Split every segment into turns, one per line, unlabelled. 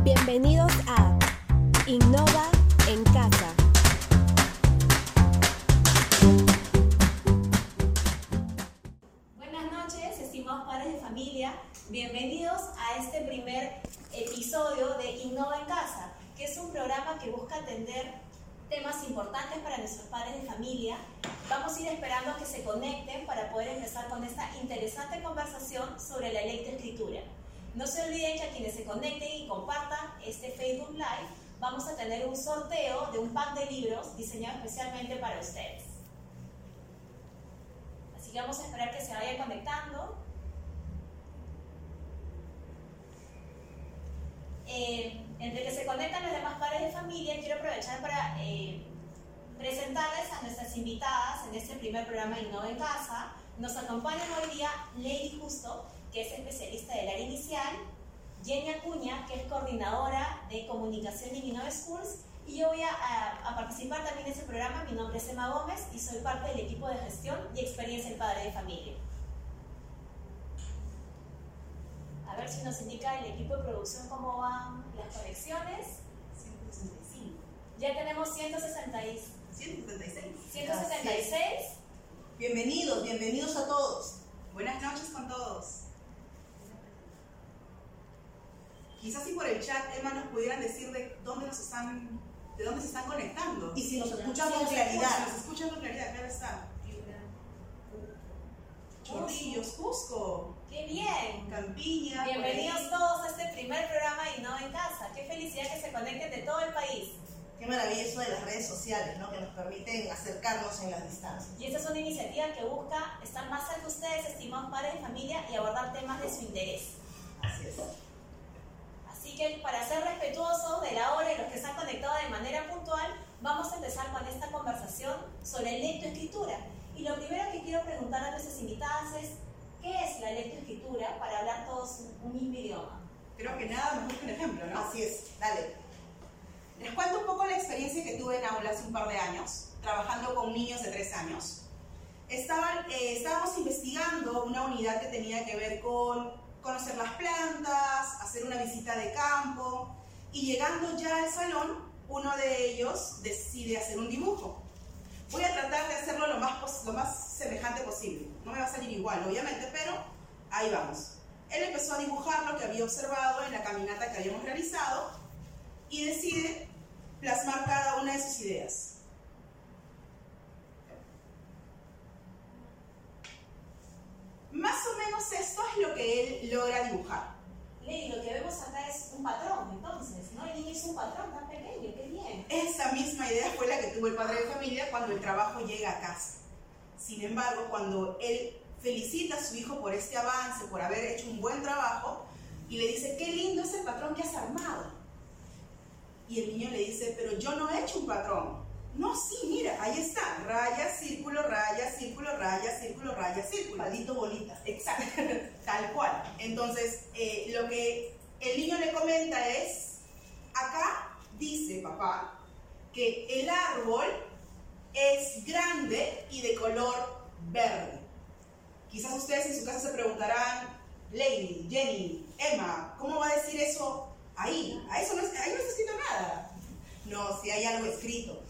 Bienvenidos a Innova en Casa.
Buenas noches, estimados padres de familia. Bienvenidos a este primer episodio de Innova en Casa, que es un programa que busca atender temas importantes para nuestros padres de familia. Vamos a ir esperando a que se conecten para poder empezar con esta interesante conversación sobre la lectoescritura. No se olviden que a quienes se conecten y compartan este Facebook Live, vamos a tener un sorteo de un pack de libros diseñado especialmente para ustedes. Así que vamos a esperar que se vayan conectando. Eh, entre que se conectan los demás padres de familia, quiero aprovechar para eh, presentarles a nuestras invitadas en este primer programa Innova en Casa. Nos acompañan hoy día Lady Justo, que es especialista del área inicial, Jenny Acuña, que es coordinadora de comunicación en Innova Schools, y yo voy a, a- a participar también en ese programa. Mi nombre es Emma Gómez y soy parte del equipo de gestión y experiencia en padre de familia. A ver si nos indica el equipo de producción cómo van las conexiones.
165.
Ya tenemos 166.
176.
176.
Bienvenidos, bienvenidos a todos. Buenas noches con todos. Quizás si por el chat, Emma, nos pudieran decir de dónde nos están, de dónde se están conectando.
Y si nos escuchan con claridad.
Si nos escuchan con claridad, claro está. Chorrillos, Cusco,
¡Qué bien!
Campiña.
Bienvenidos todos a este primer programa de Innova en Casa. ¡Qué felicidad que se conecten de todo el país!
Qué maravilloso de las redes sociales, ¿no? Que nos permiten acercarnos en las distancias.
Y esta es una iniciativa que busca estar más cerca de ustedes, estimados padres de familia, y abordar temas de su interés.
Así es.
Para ser respetuosos de la hora y los que se han conectado de manera puntual, vamos a empezar con esta conversación sobre lectoescritura. Y lo primero que quiero preguntar a nuestras invitadas es, ¿qué es la lectoescritura para hablar todos un mismo idioma?
Creo que nada mejor que un ejemplo, ¿no?
Así es. Dale.
Les cuento un poco la experiencia que tuve en aula hace un par de años, trabajando con niños de tres años. Estaban, eh, estábamos investigando una unidad que tenía que ver con conocer las plantas, hacer una visita de campo, y llegando ya al salón, uno de ellos decide hacer un dibujo. Voy a tratar de hacerlo lo más, lo más semejante posible. No me va a salir igual, obviamente, pero ahí vamos. Él empezó a dibujar lo que había observado en la caminata que habíamos realizado y decide plasmar cada una de sus ideas. Más o menos esto es lo que él logra dibujar.
Ley, lo que vemos acá es un patrón, entonces, ¿no? El niño es un patrón tan pequeño, qué bien.
Esa misma idea fue la que tuvo el padre de familia cuando el trabajo llega a casa. Sin embargo, cuando él felicita a su hijo por este avance, por haber hecho un buen trabajo, y le dice, qué lindo es el patrón que has armado. Y el niño le dice, pero yo no he hecho un patrón. No, sí, mira, ahí está, raya, círculo, raya, círculo, raya, círculo, raya, círculo.
Palito, bolita.
Exacto, tal cual. Entonces, eh, lo que el niño le comenta es, acá dice papá que el árbol es grande y de color verde. Quizás ustedes en su casa se preguntarán, Lady, Jenny, Emma, ¿cómo va a decir eso ahí? A eso no, ahí no está escrito nada.
No, si hay algo escrito.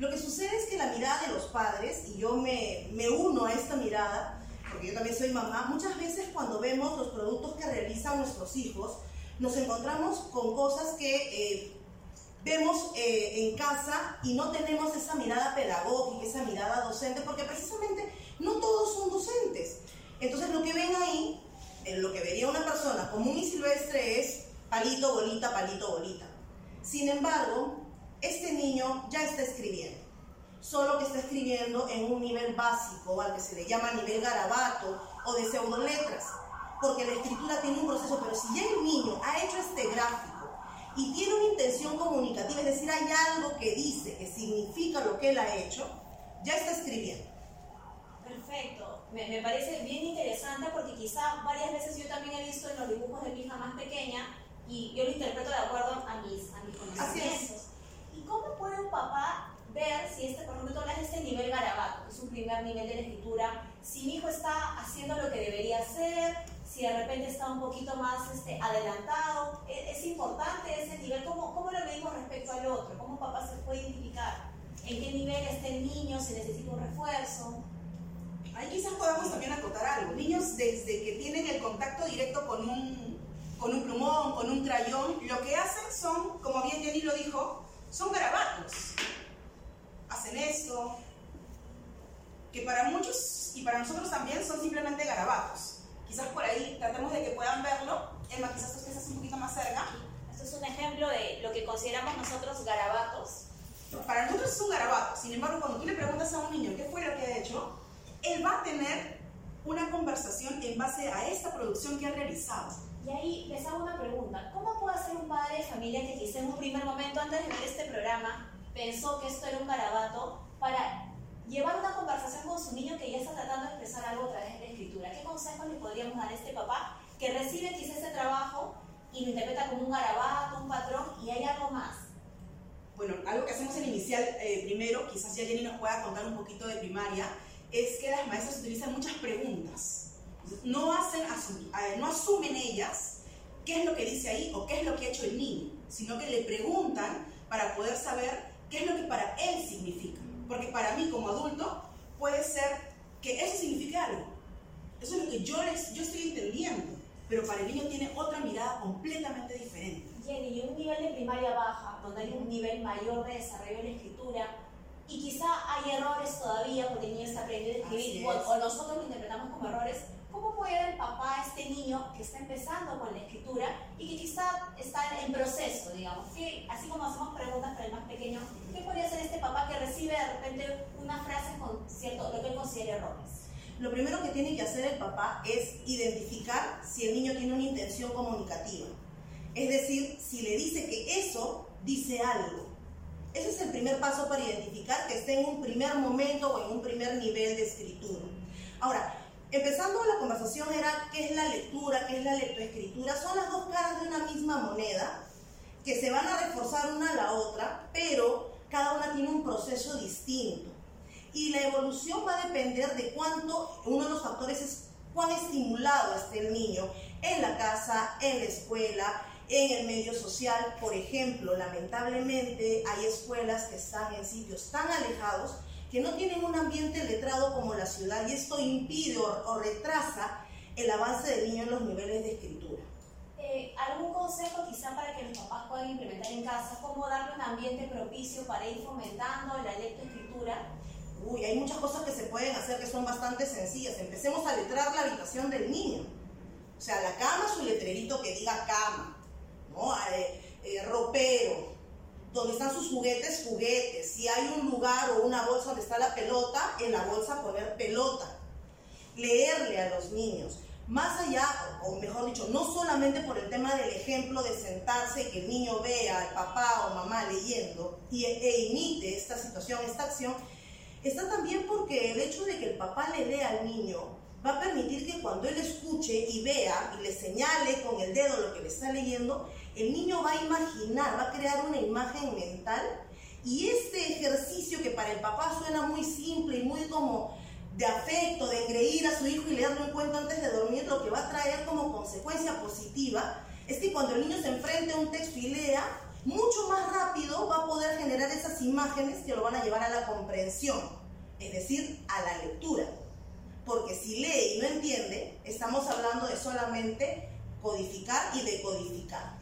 Lo que sucede es que la mirada de los padres, y yo me, me uno a esta mirada, porque yo también soy mamá, muchas veces cuando vemos los productos que realizan nuestros hijos, nos encontramos con cosas que eh, vemos eh, en casa y no tenemos esa mirada pedagógica, esa mirada docente, porque precisamente no todos son docentes. Entonces lo que ven ahí, eh, lo que vería una persona común y silvestre es palito, bolita, palito, bolita. Sin embargo, este niño ya está escribiendo, solo que está escribiendo en un nivel básico, al que se le llama nivel garabato o de pseudoletras, porque la escritura tiene un proceso, pero si ya el niño ha hecho este gráfico y tiene una intención comunicativa, es decir, hay algo que dice, que significa lo que él ha hecho, ya está escribiendo.
Perfecto, me, me parece bien interesante porque quizá varias veces yo también he visto en los dibujos de mi hija más pequeña y yo lo interpreto de acuerdo a mis, a mis
Así es.
conocimientos. ¿Y cómo puede un papá ver si este, por ejemplo, de este nivel garabato, que es un primer nivel de la escritura, si mi hijo está haciendo lo que debería hacer, si de repente está un poquito más este, adelantado, es ¿Es importante ese nivel? ¿Cómo, ¿Cómo lo medimos respecto al otro? ¿Cómo papá se puede identificar? ¿En qué nivel está el niño? ¿Si necesita un refuerzo?
Ahí quizás podamos también acotar algo. Niños desde que tienen el contacto directo con un, con un plumón, con un crayón, lo que hacen son, como bien Jenny lo dijo, son garabatos. Hacen esto, que para muchos y para nosotros también son simplemente garabatos. Quizás por ahí tratemos de que puedan verlo. Emma, quizás usted estés un poquito más cerca.
Esto es un ejemplo de lo que consideramos nosotros garabatos.
Para nosotros es un garabato. Sin embargo, cuando tú le preguntas a un niño qué fue lo que ha hecho, él va a tener una conversación en base a esta producción que ha realizado.
Y ahí les hago una pregunta. ¿Cómo puede hacer un padre de familia que quizá en un primer momento, antes de ver este programa, pensó que esto era un garabato para llevar una conversación con su niño que ya está tratando de expresar algo a través de la escritura? ¿Qué consejos le podríamos dar a este papá que recibe quizá este trabajo y lo interpreta como un garabato, un patrón y hay algo más?
Bueno, algo que hacemos en inicial eh, primero, quizás ya Jenny nos pueda contar un poquito de primaria, es que las maestras utilizan muchas preguntas. No, hacen no asumen ellas qué es lo que dice ahí o qué es lo que ha hecho el niño, sino que le preguntan para poder saber qué es lo que para él significa. Porque para mí como adulto puede ser que eso signifique algo. Eso es lo que yo, les, yo estoy entendiendo, pero para el niño tiene otra mirada completamente diferente.
Jenny, y un nivel de primaria baja, donde hay un nivel mayor de desarrollo de la escritura, y quizá hay errores todavía porque el niño está aprendiendo a escribir o, nosotros lo interpretamos como errores. ¿Cómo puede el papá a este niño que está empezando con la escritura y que quizá está en proceso, digamos? Que, así como hacemos preguntas para el más pequeño, ¿qué podría hacer este papá que recibe de repente una frase con cierto, lo que él considera errores?
Lo primero que tiene que hacer el papá es identificar si el niño tiene una intención comunicativa. Es decir, si le dice que eso dice algo ese es el primer paso para identificar que esté en un primer momento o en un primer nivel de escritura. Ahora, empezando la conversación era qué es la lectura, qué es la lectoescritura. Son las dos caras de una misma moneda que se van a reforzar una a la otra, pero cada una tiene un proceso distinto. Y la evolución va a depender de cuánto, uno de los factores es cuán estimulado esté el niño en la casa, en la escuela, en el medio social. Por ejemplo, lamentablemente hay escuelas que están en sitios tan alejados que no tienen un ambiente letrado como la ciudad y esto impide o, retrasa el avance del niño en los niveles de escritura.
Eh, ¿Algún consejo quizá para que los papás puedan implementar en casa? ¿Cómo darle un ambiente propicio para ir fomentando la lectoescritura?
Uy, hay muchas cosas que se pueden hacer que son bastante sencillas. Empecemos a letrar la habitación del niño. O sea, la cama, su letrerito que diga cama. ¿No? Eh, eh, ropero, donde están sus juguetes, juguetes. Si hay un lugar o una bolsa donde está la pelota, en la bolsa poner pelota. Leerle a los niños. Más allá, o mejor dicho, no solamente por el tema del ejemplo de sentarse que el niño vea al papá o mamá leyendo y, e imite esta situación, esta acción, está también porque el hecho de que el papá le lea al niño va a permitir que cuando él escuche y vea y le señale con el dedo lo que le está leyendo, el niño va a imaginar, va a crear una imagen mental y este ejercicio que para el papá suena muy simple y muy como de afecto, de creer a su hijo y leerle un cuento antes de dormir, lo que va a traer como consecuencia positiva es que cuando el niño se enfrente a un texto y lea, mucho más rápido va a poder generar esas imágenes que lo van a llevar a la comprensión, es decir, a la lectura. Porque si lee y no entiende, estamos hablando de solamente codificar y decodificar.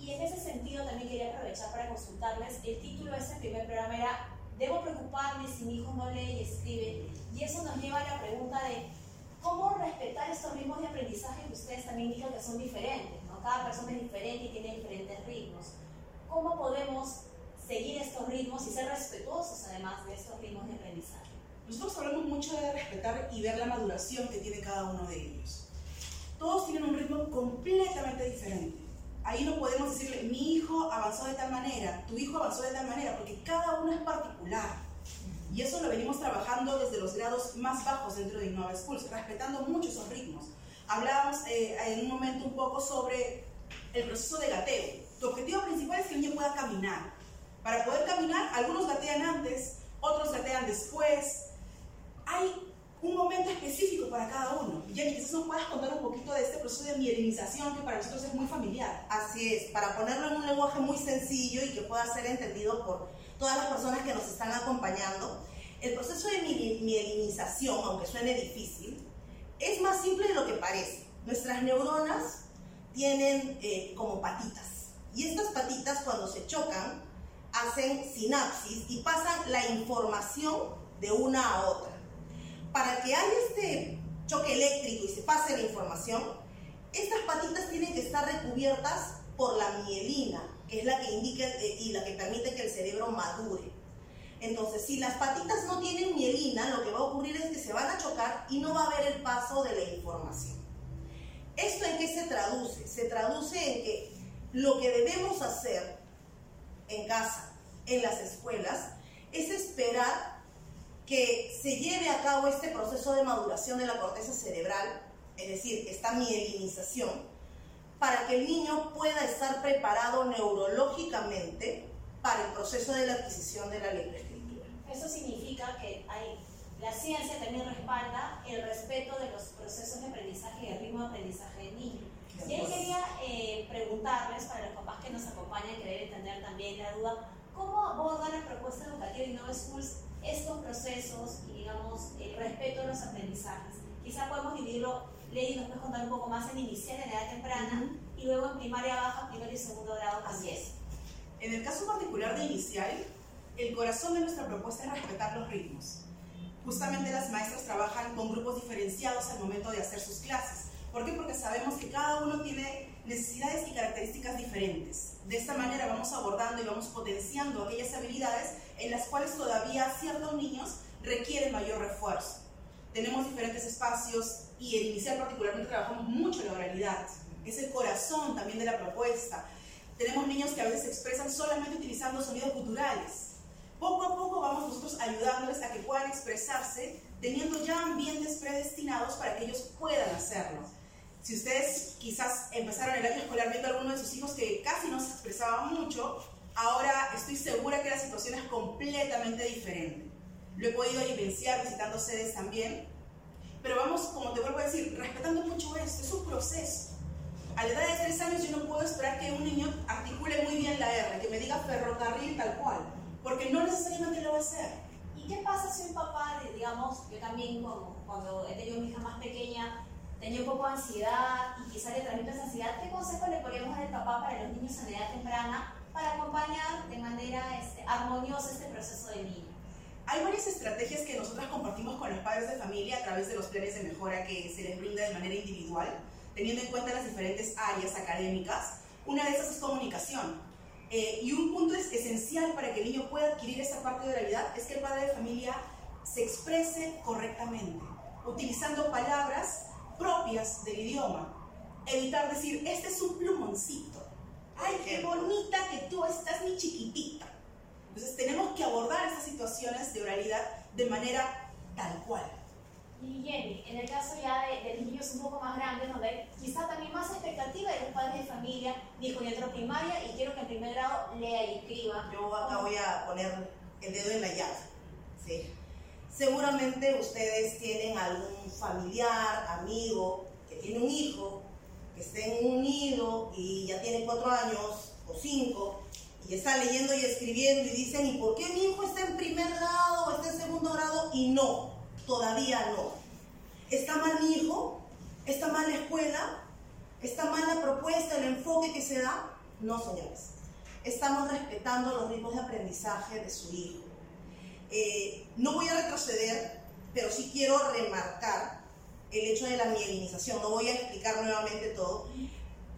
Y en ese sentido también quería aprovechar para consultarles, el título de ese primer programa era ¿Debo preocuparme si mi hijo no lee y escribe? Y eso nos lleva a la pregunta de cómo respetar estos ritmos de aprendizaje que ustedes también dijeron que son diferentes, ¿no? Cada persona es diferente y tiene diferentes ritmos. ¿Cómo podemos seguir estos ritmos y ser respetuosos además de estos ritmos de aprendizaje?
Nosotros hablamos mucho de respetar y ver la maduración que tiene cada uno de ellos. Todos tienen un ritmo completamente diferente ahí no podemos decirle, mi hijo avanzó de tal manera, tu hijo avanzó de tal manera, porque cada uno es particular. Y eso lo venimos trabajando desde los grados más bajos dentro de Innova Schools, respetando mucho esos ritmos. Hablábamos eh, en un momento un poco sobre el proceso de gateo. Tu objetivo principal es que el niño pueda caminar. Para poder caminar, algunos gatean antes, otros gatean después. Hay un momento específico para cada uno. Jenny, quizás nos puedas contar un poquito de este proceso de mielinización que para nosotros es muy familiar.
Así es, para ponerlo en un lenguaje muy sencillo y que pueda ser entendido por todas las personas que nos están acompañando, el proceso de mielinización, aunque suene difícil, es más simple de lo que parece. Nuestras neuronas tienen eh, como patitas y estas patitas cuando se chocan hacen sinapsis y pasan la información de una a otra. Para que haya este choque eléctrico y se pase la información, estas patitas tienen que estar recubiertas por la mielina, que es la que indica eh, y la que permite que el cerebro madure. Entonces, si las patitas no tienen mielina, lo que va a ocurrir es que se van a chocar y no va a haber el paso de la información. ¿Esto en qué se traduce? Se traduce en que lo que debemos hacer en casa, en las escuelas, es esperar que se lleve a cabo este proceso de maduración de la corteza cerebral, es decir, esta mielinización, para que el niño pueda estar preparado neurológicamente para el proceso de la adquisición de la lectoescritura.
Eso significa que hay, la ciencia también respalda el respeto de los procesos de aprendizaje y el ritmo de aprendizaje del niño. Y ahí quería eh, preguntarles, para los papás que nos acompañan y querer entender también la duda, ¿cómo aborda la propuesta educativa Innova Schools estos procesos y, digamos, el respeto a los aprendizajes? Quizá podemos dividirlo, Lady nos puede contar un poco más en inicial, en edad temprana, y luego en primaria baja, primer y segundo grado también.
En el caso particular de inicial, el corazón de nuestra propuesta es respetar los ritmos. Justamente las maestras trabajan con grupos diferenciados al momento de hacer sus clases. ¿Por qué? Porque sabemos que cada uno tiene necesidades y características diferentes. De esta manera vamos abordando y vamos potenciando aquellas habilidades en las cuales todavía ciertos niños requieren mayor refuerzo. Tenemos diferentes espacios y en inicial particularmente trabajamos mucho la oralidad. Es el corazón también de la propuesta. Tenemos niños que a veces se expresan solamente utilizando sonidos culturales. Poco a poco vamos nosotros ayudándoles a que puedan expresarse teniendo ya ambientes predestinados para que ellos puedan hacerlo. Si ustedes quizás empezaron el año escolar viendo a alguno de sus hijos que casi no se expresaba mucho, ahora estoy segura que la situación es completamente diferente. Lo he podido vivenciar visitando sedes también, pero vamos, como te vuelvo a decir, respetando mucho esto, es un proceso a la edad de tres años yo no puedo esperar que un niño articule muy bien la R, que me diga ferrocarril tal cual, porque no necesariamente lo va a hacer.
¿Y qué pasa si un papá, digamos, yo también cuando he tenido a mi hija más pequeña, tenía un poco de ansiedad y quizá le transmito esa ansiedad, ¿qué consejo le podríamos dar al papá para los niños en edad temprana para acompañar de manera este, armoniosa este proceso de niño?
Hay varias estrategias que nosotros compartimos con los padres de familia a través de los planes de mejora que se les brinda de manera individual teniendo en cuenta las diferentes áreas académicas. Una de esas es comunicación. Eh, y un punto es esencial para que el niño pueda adquirir esa parte de oralidad es que el padre de familia se exprese correctamente, utilizando palabras propias del idioma. Evitar decir, este es un plumoncito. Ay, qué bonita que tú estás, mi chiquitita. Entonces tenemos que abordar estas situaciones de oralidad de manera tal cual.
Y Jenny, en el caso ya de, los niños un poco más grandes, donde quizá también más expectativa de los padres de familia, dijo, entro primaria y quiero que en primer grado lea y escriba.
Yo acá voy a poner el dedo en la llaga. ¿sí? Seguramente ustedes tienen algún familiar, amigo, que tiene un hijo, que está en un nido y ya tiene cuatro años o cinco, y está leyendo y escribiendo y dicen, ¿y por qué mi hijo está en primer grado o está en segundo grado y no? Todavía no. ¿Está mal mi hijo? ¿Está mal la escuela? ¿Está mal la propuesta, el enfoque que se da? No, señores. Estamos respetando los ritmos de aprendizaje de su hijo. Eh, no voy a retroceder, pero sí quiero remarcar el hecho de la mielinización. No voy a explicar nuevamente todo,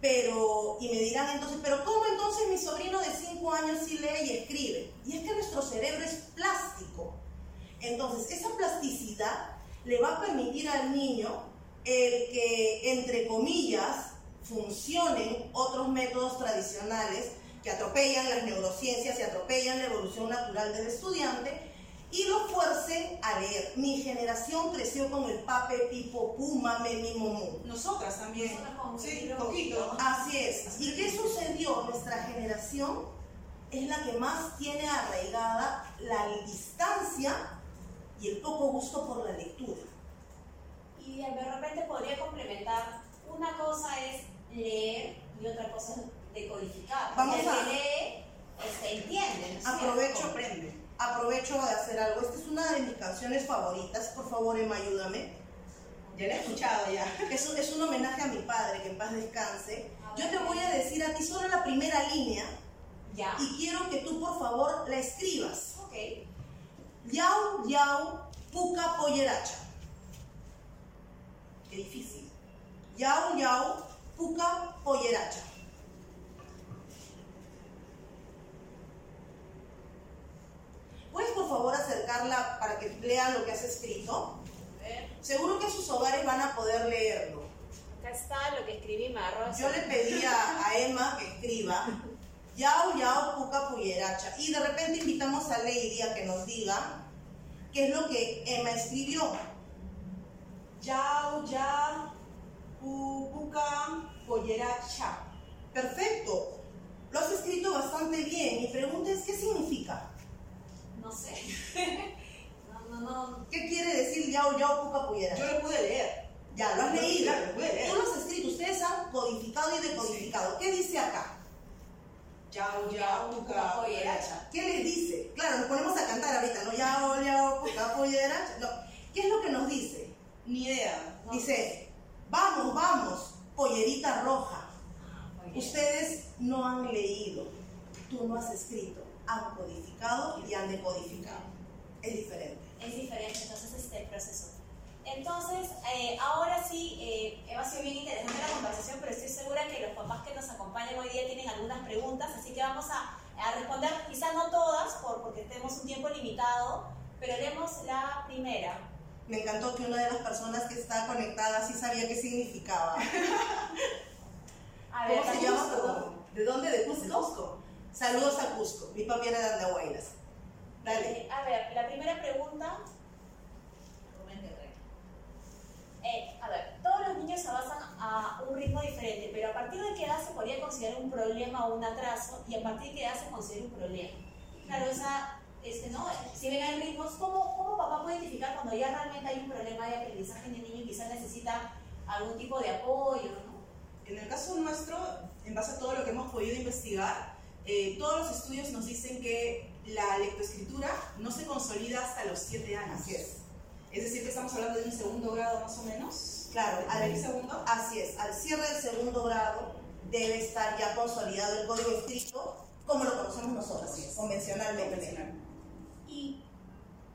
pero, y me dirán entonces, pero ¿cómo entonces mi sobrino de 5 años sí lee y escribe? Y es que nuestro cerebro es plástico. Entonces, esa plasticidad le va a permitir al niño el que, entre comillas, funcionen otros métodos tradicionales que atropellan las neurociencias y atropellan la evolución natural del estudiante y lo fuercen a leer. Mi generación creció con el pape, pipo, puma, memi, momu.
Nosotras también.
Sí, poquito.
Así es. ¿Y qué sucedió? Nuestra generación es la que más tiene arraigada la distancia y el poco gusto por la lectura.
y de repente podría complementar, una cosa es leer y otra cosa es decodificar.
Vamos
el
a-
que lee, este, entiende. ¿no
Aprovecho. Aprovecho de hacer algo. Esta es una de mis canciones favoritas. Por favor, Emma, ayúdame.
Ya la he escuchado ya.
Es un, es un homenaje a mi padre, que en paz descanse. Yo te voy a decir a ti solo la primera línea
Ya.
y quiero que tú, por favor, la escribas.
Ok.
Yau, yau, puca, polleracha. Qué difícil. Yau, yau, puca, polleracha. ¿Puedes, por favor, acercarla para que lean lo que has escrito? Seguro que sus hogares van a poder leerlo.
acá está lo que escribí, agarró
Yo le pedí a, a Emma que escriba Yao Yao Puca Puyeracha y de repente invitamos a Lady a que nos diga qué es lo que Emma escribió.
Yao, ya, puca, pollera, cha.
Perfecto, lo has escrito bastante bien. Mi pregunta es ¿qué significa?
No sé. no, no, no.
¿Qué quiere decir Yao Yao
Yo lo pude leer.
Ya, lo has leído.
claro, lo pude leer.
Tú lo has escrito, ustedes han codificado y decodificado. ¿Qué dice acá?
Yao, ya, puca, pollera, cha.
¿Qué les dice? Claro, nos ponemos a cantar ahorita, ¿no? Yao Yao Puca Puyeracha. No. ¿Qué es lo que nos dice?
Ni idea.
No.
Dice, vamos, vamos, pollerita roja. Ustedes no han leído, tú no has escrito, han codificado y han decodificado. Es diferente.
Es diferente, entonces, este proceso. Entonces, eh, ahora sí, eh, ha sido bien interesante la conversación, pero estoy segura que los papás que nos acompañan hoy día tienen algunas preguntas, así que vamos a, a responder, quizás no todas, por, porque tenemos un tiempo limitado, pero haremos la primera.
Me encantó que una de las personas que está conectada sí sabía qué significaba.
A ver,
¿Cómo se
la
llama?
Cusco.
¿De dónde? ¿De Cusco? Saludos a Cusco. Mi papi era de Andahuaylas. Dale.
Eh, a ver, la primera pregunta. Eh, a ver, todos los niños avanzan a un ritmo diferente, pero a partir de qué edad considerar un problema o un atraso y a partir de qué edad se considera un problema. Claro, esa, este, ¿no? Si ven hay ritmos, ¿cómo, ¿cómo papá puede identificar cuando ya realmente hay un problema de aprendizaje en el niño y quizás necesita algún tipo de apoyo, ¿no?
En el caso nuestro, en base a todo lo que hemos podido investigar, eh, todos los estudios nos dicen que la lectoescritura no se consolida hasta los 7 años.
Así es.
Es decir, que estamos hablando de un segundo grado más o menos.
Claro,
¿De
al-
un segundo?
Así es, al cierre del segundo grado debe estar ya consolidado el código escrito como lo conocemos nosotros, convencionalmente.
Convencional.
¿Y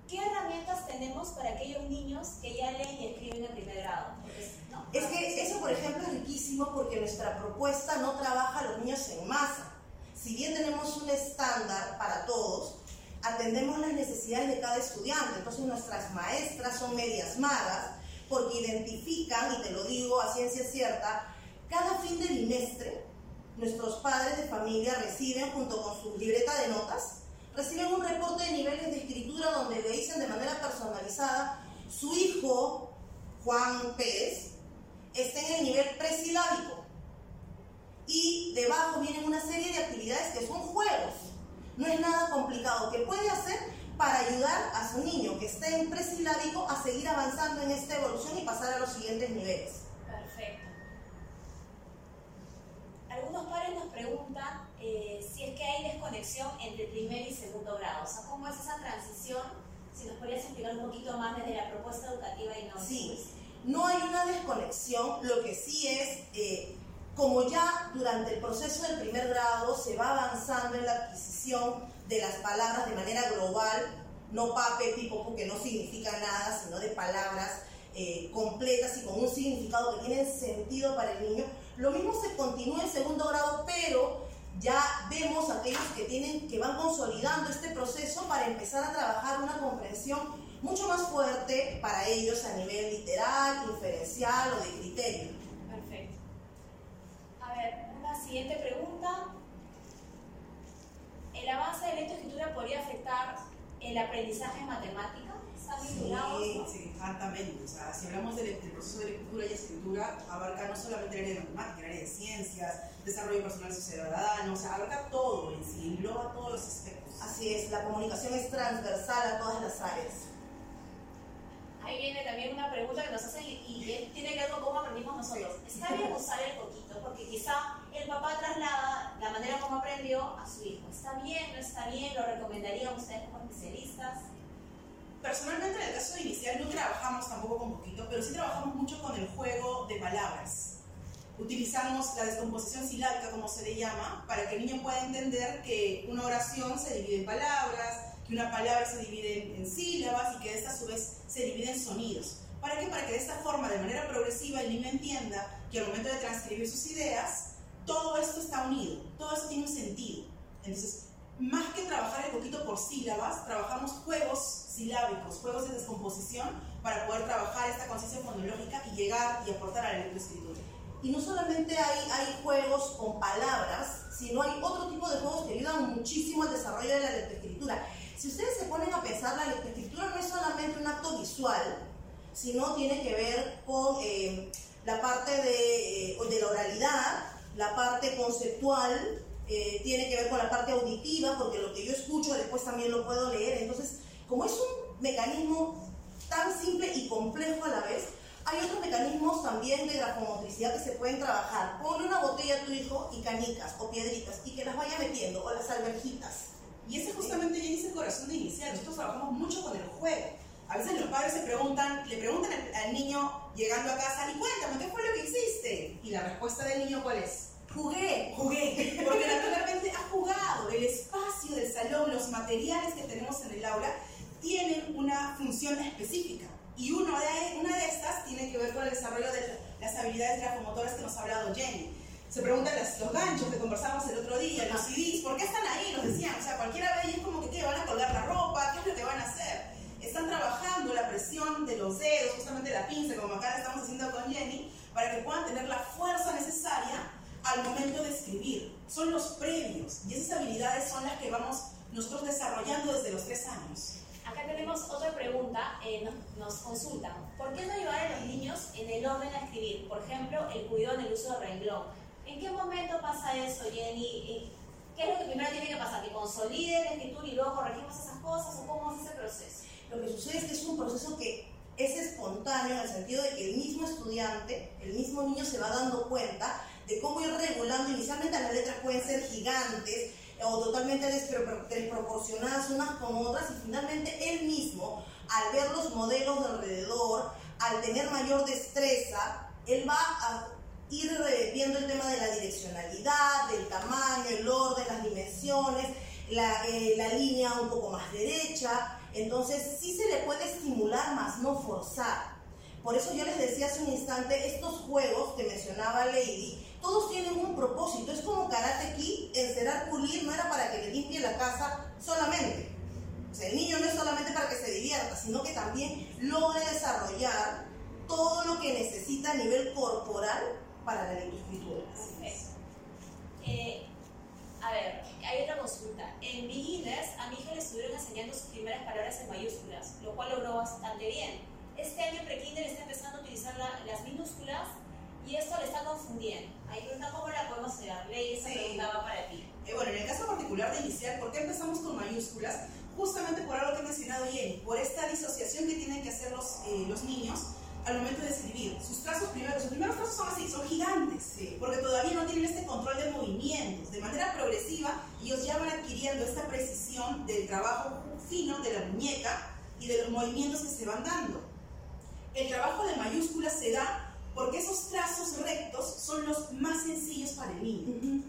qué herramientas tenemos para aquellos niños que ya leen y escriben en primer grado? Porque, ¿no?
Es que eso, por ejemplo, es riquísimo porque nuestra propuesta no trabaja a los niños en masa. Si bien tenemos un estándar para todos, atendemos las necesidades de cada estudiante. Entonces nuestras maestras son medias magas porque identifican, y te lo digo a ciencia cierta, cada fin de bimestre nuestros padres de familia reciben junto con su libreta de notas, reciben un reporte de niveles de escritura donde le dicen de manera personalizada, su hijo, Juan Pérez, está en el nivel presilábico. Y debajo vienen una serie de actividades que son juegos. No es nada complicado que puede hacer para ayudar a su niño que esté en presilábico a seguir avanzando en esta evolución y pasar a los siguientes niveles.
Perfecto. Algunos padres nos preguntan eh, si es que hay desconexión entre primer y segundo grado. O sea, ¿cómo es esa transición? Si nos podrías explicar un poquito más desde la propuesta educativa y no
Sí, no hay una desconexión, lo que sí es, eh, como ya durante el proceso del primer grado se va avanzando en la adquisición de las palabras de manera global, no pape, pipo, porque no significa nada, sino de palabras eh, completas y con un significado que tienen sentido para el niño. Lo mismo se continúa en segundo grado, pero ya vemos aquellos que tienen que van consolidando este proceso para empezar a trabajar una comprensión mucho más fuerte para ellos a nivel literal, inferencial o de criterio.
Perfecto. A ver, una siguiente pregunta. ¿El avance de lectoescritura podría afectar el aprendizaje vinculados?
Sí,
no?
sí, exactamente. O sea, si hablamos del, del proceso de lectura y escritura, abarca no solamente el área de matemática, el área de ciencias, desarrollo personal ciudadano, o sea, abarca todo en sí, engloba todos los aspectos.
Así es, la comunicación es transversal a todas las áreas.
Ahí viene también una pregunta que nos hacen y, y tiene que ver con cómo aprendimos nosotros. ¿Está bien usar el coquito? Porque quizá el papá traslada la manera como aprendió a su hijo. ¿Está bien? ¿No está bien? ¿Lo recomendarían ustedes como especialistas?
Personalmente, en el caso inicial, no trabajamos tampoco con poquito, pero sí trabajamos mucho con el juego de palabras. Utilizamos la descomposición silábica, como se le llama, para que el niño pueda entender que una oración se divide en palabras, que una palabra se divide en, sílabas y que esta a su vez se divide en sonidos. ¿Para qué? Para que de esta forma, de manera progresiva, el niño entienda que al momento de transcribir sus ideas, todo esto está unido, todo esto tiene un sentido. Entonces, más que trabajar el poquito por sílabas, trabajamos juegos silábicos, juegos de descomposición para poder trabajar esta conciencia fonológica y llegar y aportar a la lectoescritura.
Y no solamente hay, hay juegos con palabras, sino hay otro tipo de juegos que ayudan muchísimo al desarrollo de la lectoescritura. Si ustedes se ponen a pensar, la lectoescritura no es solamente un acto visual, sino tiene que ver con eh, la parte de, eh, de, la oralidad, la parte conceptual, eh, tiene que ver con la parte auditiva, porque lo que yo escucho después también lo puedo leer. Entonces, como es un mecanismo tan simple y complejo a la vez, hay otros mecanismos también de grafomotricidad que se pueden trabajar. Ponle una botella a tu hijo y canicas o piedritas y que las vaya metiendo, o las alberjitas
y ese justamente ya dice el corazón de iniciar. Nosotros trabajamos mucho con el juego. A veces los padres se preguntan, le preguntan al, niño llegando a casa, y cuéntame, ¿qué fue lo que hiciste? Y la respuesta del niño, ¿cuál es?
Jugué.
Jugué. Porque naturalmente ha jugado. El espacio del salón, los materiales que tenemos en el aula, tienen una función específica. Y uno de, una de estas tiene que ver con el desarrollo de las habilidades grafomotoras que nos ha hablado Jenny se preguntan los, ganchos que conversamos el otro día, los CDs, ¿por qué están ahí? Nos decían, o sea, cualquiera ve y es como que ¿qué? van a colgar la ropa, ¿qué es lo que van a hacer? Están trabajando la presión de los dedos, justamente la pinza, como acá estamos haciendo con Jenny, para que puedan tener la fuerza necesaria al momento de escribir. Son los previos y esas habilidades son las que vamos nosotros desarrollando desde los tres años.
Acá tenemos otra pregunta, eh, nos, nos, consultan, ¿por qué no ayudar a los niños en el orden a escribir? Por ejemplo, el cuidado en el uso de renglón ¿En qué momento pasa eso, Jenny? ¿Qué es lo que primero tiene que pasar? ¿Que consolide la escritura y luego corregimos esas cosas o cómo es ese proceso?
Lo que sucede es que es un proceso que es espontáneo en el sentido de que el mismo estudiante, el mismo niño se va dando cuenta de cómo ir regulando. Inicialmente las letras pueden ser gigantes o totalmente desproporcionadas unas con otras y finalmente él mismo, al ver los modelos de alrededor, al tener mayor destreza, él va a ir viendo el tema de la direccionalidad, del tamaño, el orden, las dimensiones, la, eh, la, línea un poco más derecha. Entonces sí se le puede estimular más, no forzar. Por eso yo les decía hace un instante, estos juegos que mencionaba Lady, todos tienen un propósito. Es como karate aquí, encerrar, pulir, no era para que le limpie la casa solamente. O sea, el niño no es solamente para que se divierta, sino que también logre desarrollar todo lo que necesita a nivel corporal para la lectoescritura.
Eh, a ver, hay otra consulta. En Beginners a mi hija le estuvieron enseñando sus primeras palabras en mayúsculas, lo cual logró bastante bien. Este año Prekinder está empezando a utilizar las minúsculas y esto le está confundiendo. Ahí pregunta cómo la podemos hacer. Ley, esa sí. pregunta para ti.
Eh, bueno, en el caso particular de inicial, ¿por qué empezamos con mayúsculas? Justamente por algo que he mencionado Jenny, por esta disociación que tienen que hacer los, eh, los niños al momento de escribir. Sus trazos primeros, sus primeros trazos son así, son gigantes, porque todavía no tienen este control de movimientos. De manera progresiva, ellos ya van adquiriendo esta precisión del trabajo fino de la muñeca y de los movimientos que se van dando. El trabajo de mayúsculas se da porque esos trazos rectos son los más sencillos para el niño.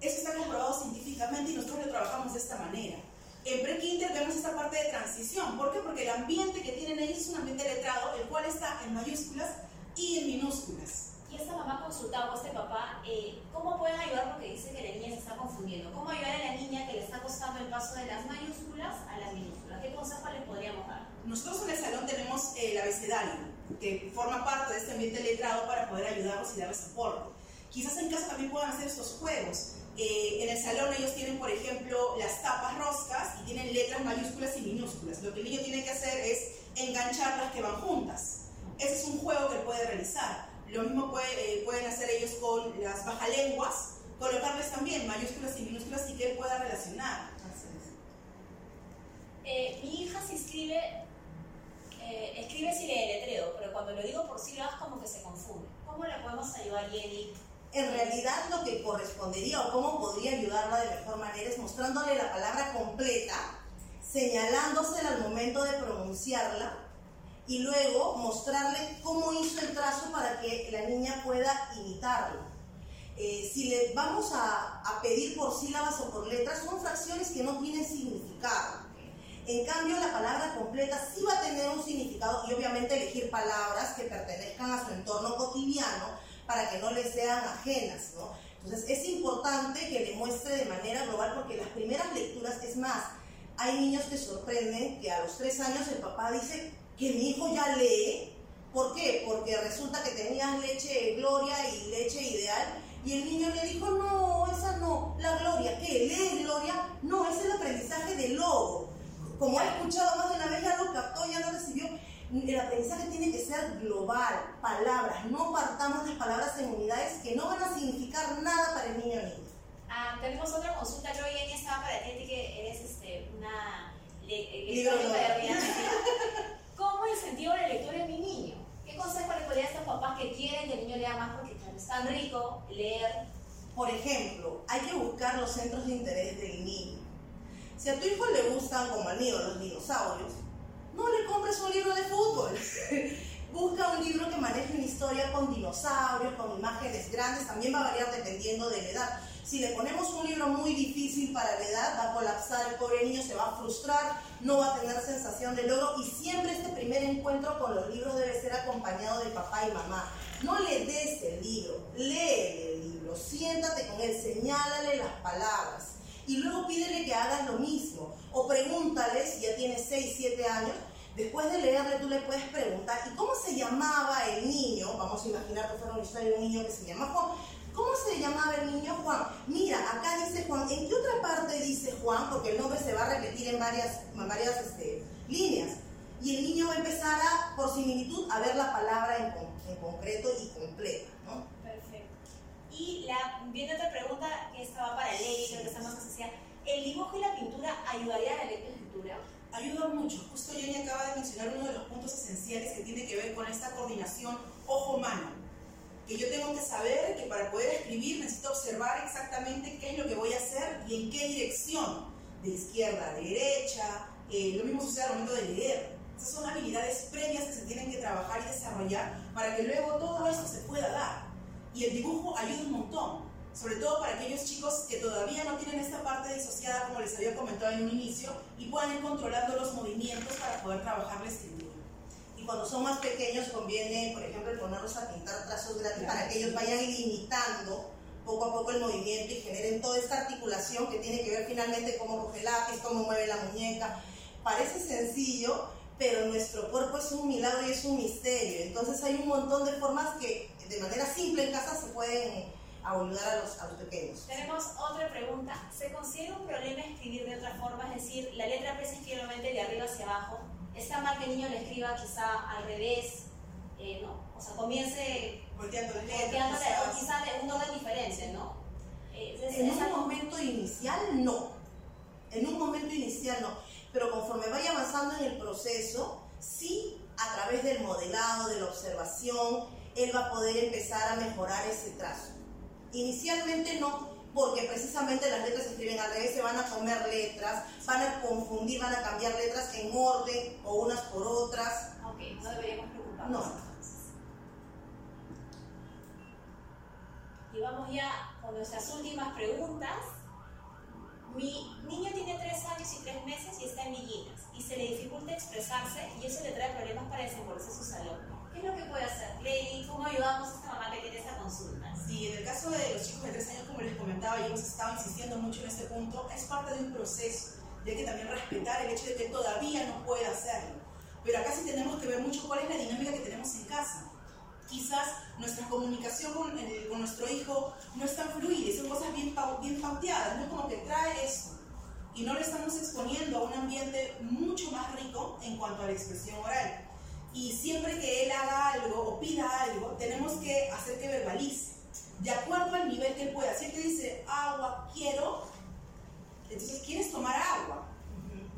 Eso está comprobado científicamente y nosotros lo trabajamos de esta manera. En pre-kinder vemos esta parte de transición. ¿Por qué? Porque el ambiente que tienen ellos es un ambiente letrado, el cual está en mayúsculas y en minúsculas.
Y esta mamá consultaba con este papá, eh, ¿cómo pueden ayudar? Porque dice que la niña se está confundiendo. ¿Cómo ayudar a la niña que le está costando el paso de las mayúsculas a las minúsculas? ¿Qué consejo les podríamos dar?
Nosotros en el salón tenemos el abecedario, que forma parte de este ambiente letrado para poder ayudarlos y darles soporte. Quizás en casa también puedan hacer estos juegos eh, en el salón ellos tienen, por ejemplo, las tapas roscas y tienen letras mayúsculas y minúsculas. Lo que el niño tiene que hacer es enganchar las que van juntas. Ese es un juego que puede realizar. Lo mismo eh, pueden hacer ellos con las bajalenguas, colocarles también mayúsculas y minúsculas y que él pueda relacionar.
Eh, mi hija se eh, escribe si le deletreo, pero cuando lo digo por sílabas como que se confunde. ¿Cómo le podemos ayudar, Jenny?
En realidad lo que correspondería o cómo podría ayudarla de mejor manera es mostrándole la palabra completa, señalándosela al momento de pronunciarla y luego mostrarle cómo hizo el trazo para que la niña pueda imitarlo. Eh, si le vamos a, a, pedir por sílabas o por letras, son fracciones que no tienen significado. En cambio, la palabra completa sí va a tener un significado y obviamente elegir palabras que pertenezcan a su entorno cotidiano para que no le sean ajenas, ¿no? Entonces, es importante que le muestre de manera global porque las primeras lecturas, es más, hay niños que sorprenden que a los tres años el papá dice que mi hijo ya lee. ¿Por qué? Porque resulta que tenías leche Gloria y leche Ideal y el niño le dijo, no, esa no, la Gloria, ¿qué? ¿Lee Gloria? No, es el aprendizaje del logo como ha escuchado más de una vez, ya lo captó, ya lo recibió. El aprendizaje tiene que ser global, palabras. No partamos las palabras en unidades que no van a significar nada para el niño o niña.
Ah, tenemos otra consulta, creo que Jenny estaba para ti, que eres este, una
Libro
¿Cómo incentivo la lectura en mi niño? ¿Qué consejo le podría a estos papás que quieren que el niño lea más porque es tan rico leer?
Por ejemplo, hay que buscar los centros de interés del niño si a tu hijo le gustan, como al mío, los dinosaurios, no le compres un libro de fútbol. Busca un libro que maneje una historia con dinosaurios, con imágenes grandes, también va a variar dependiendo de la edad. Si le ponemos un libro muy difícil para la edad, va a colapsar el pobre niño, se va a frustrar, no va a tener sensación de logro y siempre este primer encuentro con los libros debe ser acompañado de papá y mamá. No le des el libro, lee el libro, siéntate con él, señálale las palabras y luego pídele que hagan lo mismo. O pregúntale, si ya tiene 6, 7 años, después de leerle tú le puedes preguntar, ¿y cómo se llamaba el niño? Vamos a imaginar que fuera una historia de un niño que se llama Juan. ¿Cómo se llamaba el niño Juan? Mira, acá dice Juan. ¿En qué otra parte dice Juan? Porque el nombre se va a repetir en varias, varias este, líneas. Y el niño va a empezar a, por similitud, a ver la palabra en, en concreto y completa. ¿no?
Y la, viendo otra pregunta que estaba para Ley, creo que estamos asociada, ¿el dibujo y la pintura ayudaría a la lectoescritura?
Ayuda mucho. Justo Jenny acaba de mencionar uno de los puntos esenciales que tiene que ver con esta coordinación ojo-mano. Que yo tengo que saber que para poder escribir necesito observar exactamente qué es lo que voy a hacer y en qué dirección. De izquierda a derecha. Eh, lo mismo sucede al momento de leer. Esas son habilidades previas que se tienen que trabajar y desarrollar para que luego todo esto se pueda dar. Y el dibujo ayuda un montón, sobre todo para aquellos chicos que todavía no tienen esta parte disociada, como les había comentado en un inicio, y puedan ir controlando los movimientos para poder trabajar la escritura.
Y cuando son más pequeños conviene, por ejemplo, ponerlos a pintar trazos grandes para que ellos vayan limitando poco a poco el movimiento y generen toda esta articulación que tiene que ver finalmente cómo coge el lápiz, cómo mueve la muñeca. Parece sencillo, pero nuestro cuerpo es un milagro y es un misterio. Entonces hay un montón de formas que de manera simple en casa se pueden ayudar a los, a los pequeños.
Tenemos otra pregunta. ¿Se considera un problema escribir de otra forma? Es decir, la letra escribe normalmente de arriba hacia abajo. ¿Está mal que el niño le escriba quizá al revés? Eh, ¿no? O sea, comience
volteando
o quizá de un orden diferente, ¿no?
Eh, en un momento inicial no. En un momento inicial no. Pero conforme vaya avanzando en el proceso, sí, a través del modelado, de la observación, él va a poder empezar a mejorar ese trazo. Inicialmente no, porque precisamente las letras se escriben al revés, se van a comer letras, van a confundir, van a cambiar letras en orden o unas por otras.
Ok, no deberíamos preocuparnos.
No.
Y vamos ya con nuestras últimas preguntas. Mi niño tiene tres años y tres meses y está en Villinas y se le dificulta expresarse y eso le trae problemas para desenvolverse en su salón. ¿Qué es lo que puede hacer? Lady, ¿cómo ayudamos a esta mamá que tiene esta consulta?
Sí, en el caso de los chicos de tres años, como les comentaba, y hemos estado insistiendo mucho en este punto, es parte de un proceso. Y hay que también respetar el hecho de que todavía no puede hacerlo. Pero acá sí tenemos que ver mucho cuál es la dinámica que tenemos en casa. Quizás nuestra comunicación con, eh, con nuestro hijo no es tan fluida, son cosas bien, bien pauteadas, no como que trae eso. Y no le estamos exponiendo a un ambiente mucho más rico en cuanto a la expresión oral y siempre que él haga algo o pida algo, tenemos que hacer que verbalice, de acuerdo al nivel que él pueda. Si él te dice agua, quiero, entonces quieres tomar agua.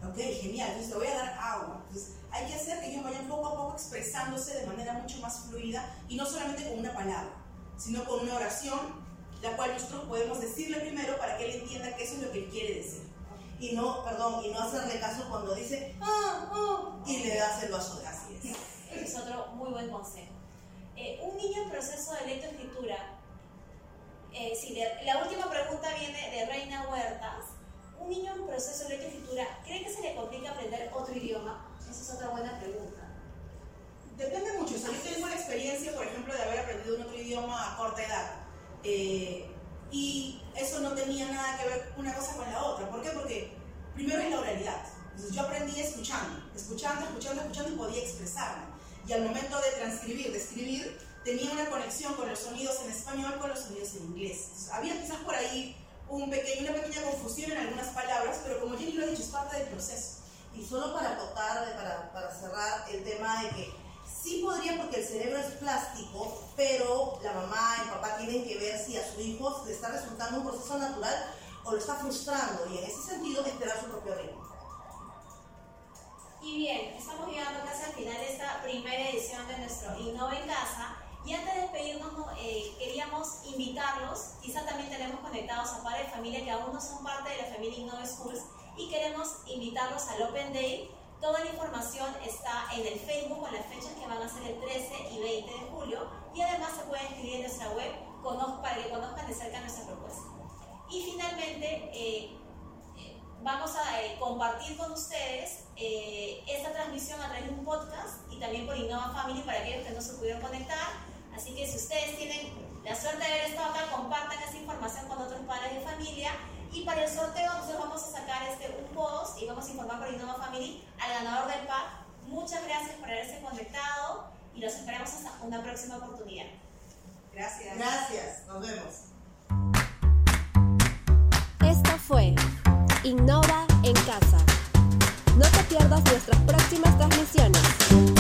Ok, genial, entonces te voy a dar agua. Entonces hay que hacer que ellos vayan poco a poco expresándose de manera mucho más fluida y no solamente con una palabra, sino con una oración la cual nosotros podemos decirle primero para que él entienda que eso es lo que él quiere decir.
Y no, perdón, y no hacerle caso cuando dice, ah, ah, y le das el vaso de.
Ese es otro muy buen consejo. Eh, un niño en proceso de lectoescritura, eh, si le- la última pregunta viene de Reina Huertas. Un niño en proceso de lectoescritura, ¿cree que se le complica aprender otro idioma? Esa es otra buena pregunta.
Depende mucho. O sea, yo tengo la experiencia, por ejemplo, de haber aprendido un otro idioma a corta edad. Eh, y eso no tenía nada que ver una cosa con la otra. ¿Por qué? Porque primero es la oralidad. Entonces yo aprendí escuchando, escuchando, escuchando, escuchando y podía expresarme. Y al momento de transcribir, de escribir, tenía una conexión con los sonidos en español, con los sonidos en inglés. Entonces, había quizás por ahí un pequeño, una pequeña confusión en algunas palabras, pero como Jenny lo ha dicho, es parte del proceso.
Y solo para acotar, para, para cerrar el tema de que sí podría porque el cerebro es plástico, pero la mamá y el papá tienen que ver si a su hijo le está resultando un proceso natural o lo está frustrando y en ese sentido esperar su propio ritmo.
Y bien, estamos llegando casi al final de esta primera edición de nuestro Innova en Casa. Y antes de despedirnos, no, eh, queríamos invitarlos, quizá también tenemos conectados a padres de familia que aún no son parte de la familia Innova Schools, y queremos invitarlos al Open Day. Toda la información está en el Facebook con las fechas que van a ser el 13 y 20 de julio, y además se pueden escribir en nuestra web para que conozcan de cerca nuestra propuesta. Y finalmente, eh, eh, vamos a eh, compartir con ustedes eh, esta transmisión a través de un podcast y también por Innova Family para aquellos que no se pudieron conectar. Así que si ustedes tienen la suerte de haber estado acá, compartan esta información con otros padres de familia. Y para el sorteo nosotros vamos a sacar este, un post y vamos a informar por Innova Family al ganador del pack. Muchas gracias por haberse conectado y los esperamos hasta una próxima oportunidad.
Gracias.
Gracias, nos vemos.
Esto fue Innova en Casa. No te pierdas nuestras próximas transmisiones.